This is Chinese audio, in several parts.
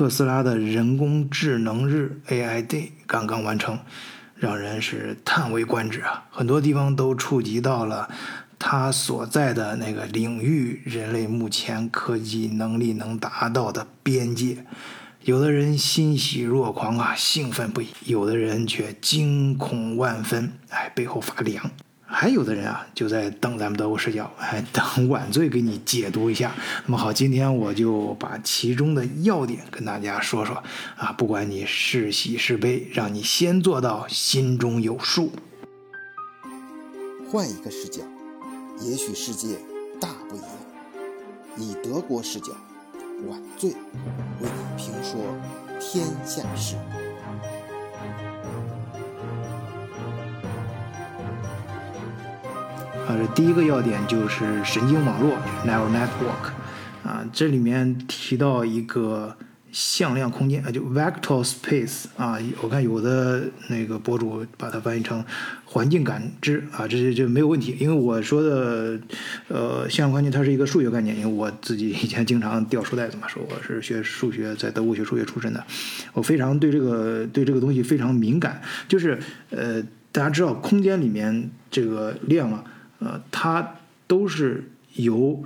特斯拉的人工智能日 AI Day 刚刚完成，让人是叹为观止啊！很多地方都触及到了它所在的那个领域，人类目前科技能力能达到的边界。有的人欣喜若狂啊，兴奋不已；有的人却惊恐万分，哎，背后发凉。还有的人啊，就在等咱们德国视角，哎，等晚醉给你解读一下。那么好，今天我就把其中的要点跟大家说说啊，不管你是喜是悲，让你先做到心中有数。换一个视角，也许世界大不一样。以德国视角，晚醉为你评说天下事。呃，第一个要点就是神经网络 （neural network）。啊，这里面提到一个向量空间啊，就 vector space 啊。我看有的那个博主把它翻译成环境感知啊，这这这没有问题。因为我说的呃向量空间它是一个数学概念，因为我自己以前经常掉书袋子嘛，说我是学数学，在德国学数学出身的，我非常对这个对这个东西非常敏感。就是呃，大家知道空间里面这个量啊。呃，它都是由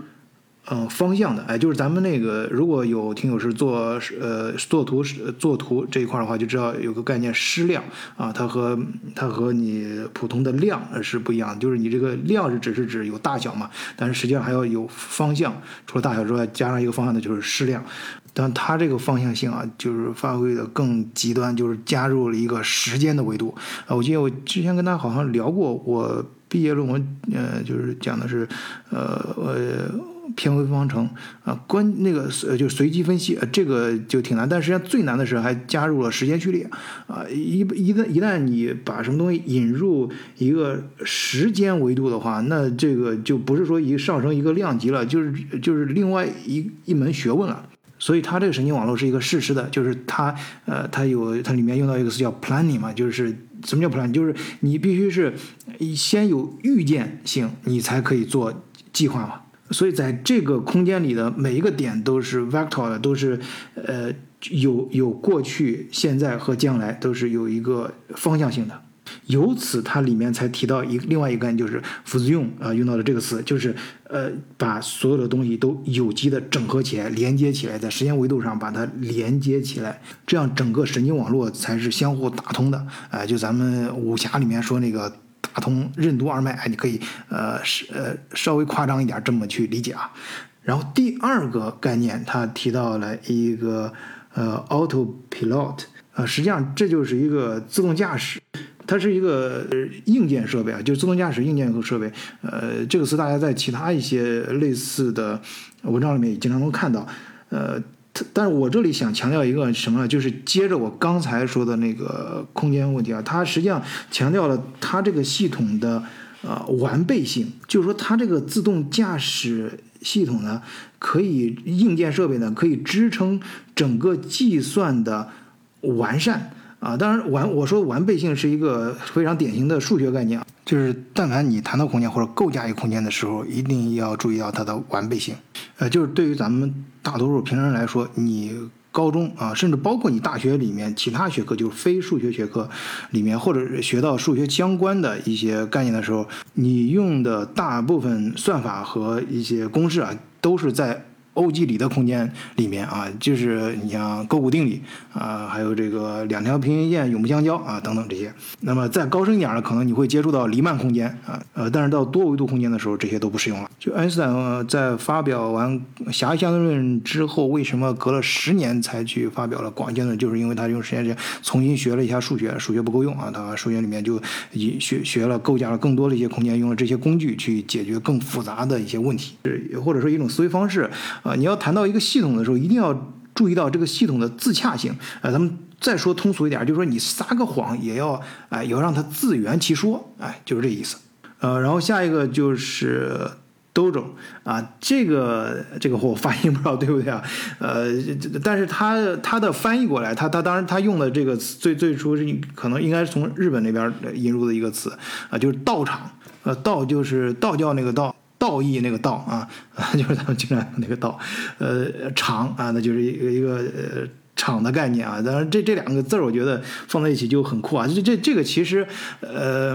呃方向的，哎，就是咱们那个如果有听友是做呃做图做图这一块的话，就知道有个概念矢量。啊，它和它和你普通的量是不一样的，就是你这个量是只是指有大小嘛，但是实际上还要有方向，除了大小之外，加上一个方向的就是矢量，但它这个方向性啊，就是发挥的更极端，就是加入了一个时间的维度。啊，我记得我之前跟他好像聊过我。毕业论文，呃，就是讲的是，呃呃，偏微分方程啊，关那个呃，就随机分析，这个就挺难。但实际上最难的是还加入了时间序列啊，一一旦一旦你把什么东西引入一个时间维度的话，那这个就不是说一上升一个量级了，就是就是另外一一门学问了。所以它这个神经网络是一个事实的，就是它呃，它有它里面用到一个词叫 planning 嘛，就是。什么叫 plan？就是你必须是先有预见性，你才可以做计划嘛。所以在这个空间里的每一个点都是 vector 的，都是呃有有过去、现在和将来都是有一个方向性的。由此，它里面才提到一另外一个概念，就是 fusion 啊，用到了这个词，就是呃，把所有的东西都有机的整合起来、连接起来，在时间维度上把它连接起来，这样整个神经网络才是相互打通的。哎，就咱们武侠里面说那个打通任督二脉，你可以呃是呃稍微夸张一点这么去理解啊。然后第二个概念，它提到了一个呃 autopilot 呃，实际上这就是一个自动驾驶。它是一个硬件设备啊，就是自动驾驶硬件和设备。呃，这个词大家在其他一些类似的文章里面也经常能看到。呃，但是我这里想强调一个什么呢？就是接着我刚才说的那个空间问题啊，它实际上强调了它这个系统的呃完备性，就是说它这个自动驾驶系统呢，可以硬件设备呢可以支撑整个计算的完善。啊，当然完，我说完备性是一个非常典型的数学概念，就是但凡你谈到空间或者构架一个空间的时候，一定要注意到它的完备性。呃，就是对于咱们大多数平常人来说，你高中啊，甚至包括你大学里面其他学科，就是非数学学科里面，或者学到数学相关的一些概念的时候，你用的大部分算法和一些公式啊，都是在。欧几里得空间里面啊，就是你像勾股定理啊，还有这个两条平行线永不相交啊等等这些。那么再高深一点的，可能你会接触到黎曼空间啊，呃，但是到多维度空间的时候，这些都不适用了。就爱因斯坦在发表完狭义相对论之后，为什么隔了十年才去发表了广义相对论？就是因为他用时间间重新学了一下数学，数学不够用啊，他数学里面就以学学了构架了更多的一些空间，用了这些工具去解决更复杂的一些问题，或者说一种思维方式。啊，你要谈到一个系统的时候，一定要注意到这个系统的自洽性。啊，咱们再说通俗一点，就是说你撒个谎也要，哎，要让它自圆其说，哎，就是这意思。呃，然后下一个就是 Dojo 啊，这个这个货我发音不知道对不对啊？呃，但是它它的翻译过来，它它当然它用的这个词最最初是可能应该是从日本那边引入的一个词啊，就是道场。呃，道就是道教那个道。道义那个道啊，就是咱们经常那个道，呃，场啊，那就是一个一个呃场的概念啊。当然，这这两个字儿，我觉得放在一起就很酷啊。这这这个其实呃，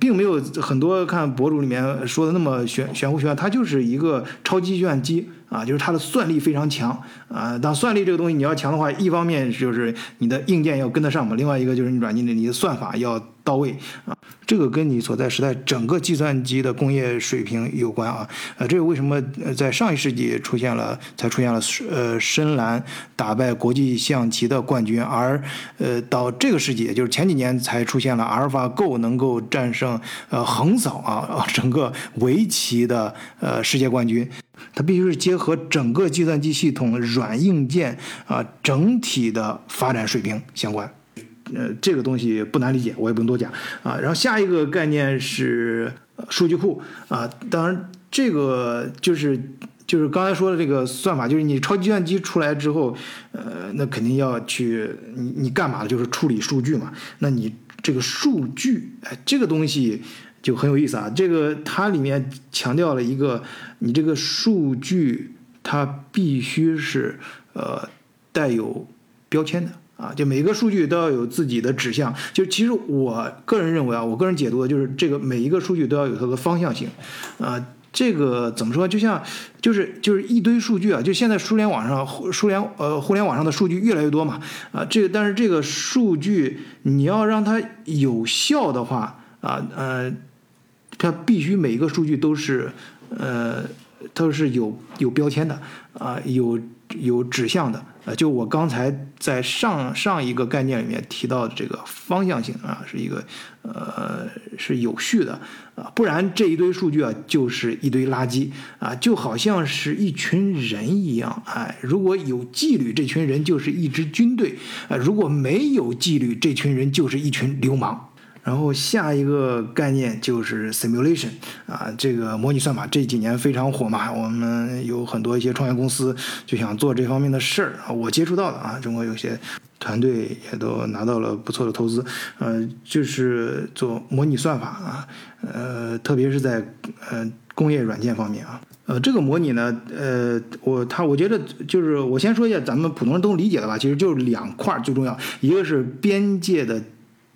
并没有很多看博主里面说的那么玄玄乎玄，它就是一个超级计算机。啊，就是它的算力非常强啊。当算力这个东西你要强的话，一方面就是你的硬件要跟得上嘛，另外一个就是你软件的你的算法要到位啊。这个跟你所在时代整个计算机的工业水平有关啊。呃，这个为什么在上一世纪出现了，才出现了呃深蓝打败国际象棋的冠军，而呃到这个世纪，也就是前几年才出现了阿尔法 Go 能够战胜呃横扫啊 整个围棋的呃世界冠军。它必须是结合整个计算机系统软硬件啊整体的发展水平相关，呃，这个东西不难理解，我也不用多讲啊。然后下一个概念是数据库啊，当然这个就是就是刚才说的这个算法，就是你超级计算机出来之后，呃，那肯定要去你你干嘛的，就是处理数据嘛。那你这个数据，哎，这个东西。就很有意思啊，这个它里面强调了一个，你这个数据它必须是呃带有标签的啊，就每个数据都要有自己的指向。就其实我个人认为啊，我个人解读的就是这个每一个数据都要有它的方向性啊。这个怎么说？就像就是就是一堆数据啊，就现在互联网上互联呃互联网上的数据越来越多嘛啊，这个但是这个数据你要让它有效的话啊呃。它必须每一个数据都是，呃，都是有有标签的啊，有有指向的啊。就我刚才在上上一个概念里面提到的这个方向性啊，是一个呃是有序的啊，不然这一堆数据啊就是一堆垃圾啊，就好像是一群人一样哎，如果有纪律，这群人就是一支军队啊；如果没有纪律，这群人就是一群流氓。然后下一个概念就是 simulation 啊，这个模拟算法这几年非常火嘛，我们有很多一些创业公司就想做这方面的事儿啊，我接触到的啊，中国有些团队也都拿到了不错的投资，呃，就是做模拟算法啊，呃，特别是在呃工业软件方面啊，呃，这个模拟呢，呃，我他我觉得就是我先说一下咱们普通人都理解的吧，其实就是两块最重要，一个是边界的。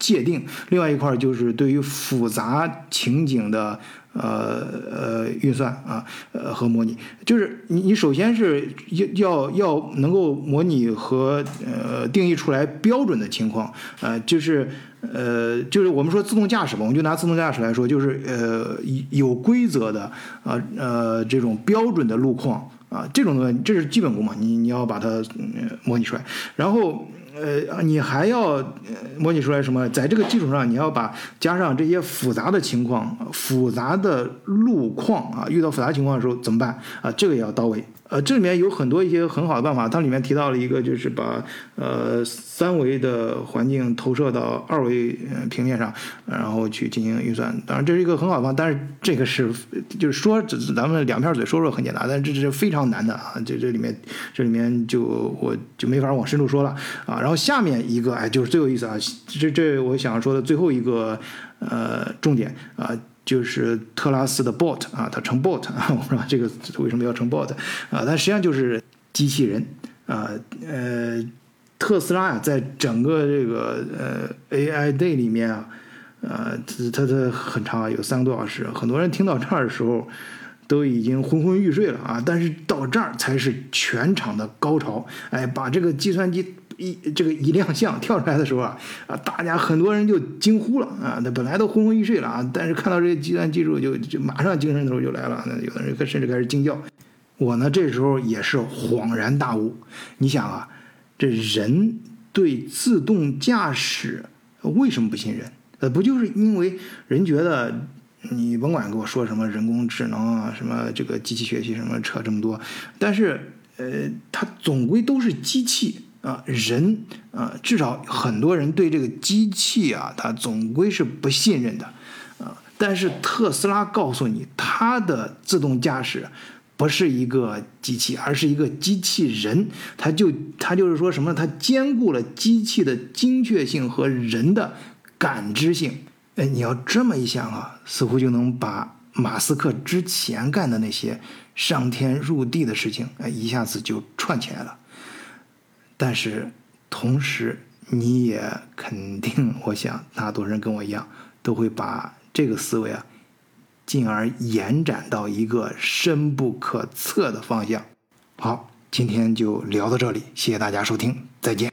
界定，另外一块儿就是对于复杂情景的呃呃运算啊呃和模拟，就是你你首先是要要要能够模拟和呃定义出来标准的情况，呃就是呃就是我们说自动驾驶吧，我们就拿自动驾驶来说，就是呃有规则的啊呃这种标准的路况啊这种东西，这是基本功嘛，你你要把它嗯模拟出来，然后。呃，你还要模拟出来什么？在这个基础上，你要把加上这些复杂的情况、复杂的路况啊，遇到复杂情况的时候怎么办啊？这个也要到位。呃，这里面有很多一些很好的办法，它里面提到了一个，就是把呃三维的环境投射到二维平面上，然后去进行运算。当然，这是一个很好的方法，但是这个是就是说，咱们两片嘴说说很简单，但是这是非常难的啊！这这里面这里面就我就没法往深处说了啊。然后下面一个哎，就是最有意思啊，这这我想说的最后一个呃重点啊。就是特拉斯的 bot 啊，它成 bot 啊，我不知道这个为什么要成 bot 啊，它实际上就是机器人啊，呃，特斯拉呀，在整个这个呃 AI day 里面啊，呃，它它很长啊，有三个多小时，很多人听到这儿的时候都已经昏昏欲睡了啊，但是到这儿才是全场的高潮，哎，把这个计算机。一这个一亮相跳出来的时候啊啊，大家很多人就惊呼了啊！那本来都昏昏欲睡了啊，但是看到这个计算技术就就马上精神头就来了。那有的人甚至开始惊叫。我呢这时候也是恍然大悟。你想啊，这人对自动驾驶为什么不信任？呃，不就是因为人觉得你甭管给我说什么人工智能啊，什么这个机器学习什么扯这么多，但是呃，它总归都是机器。啊，人啊，至少很多人对这个机器啊，他总归是不信任的，啊，但是特斯拉告诉你，它的自动驾驶不是一个机器，而是一个机器人，它就它就是说什么，它兼顾了机器的精确性和人的感知性。哎，你要这么一想啊，似乎就能把马斯克之前干的那些上天入地的事情，哎，一下子就串起来了。但是同时，你也肯定，我想大多数人跟我一样，都会把这个思维啊，进而延展到一个深不可测的方向。好，今天就聊到这里，谢谢大家收听，再见。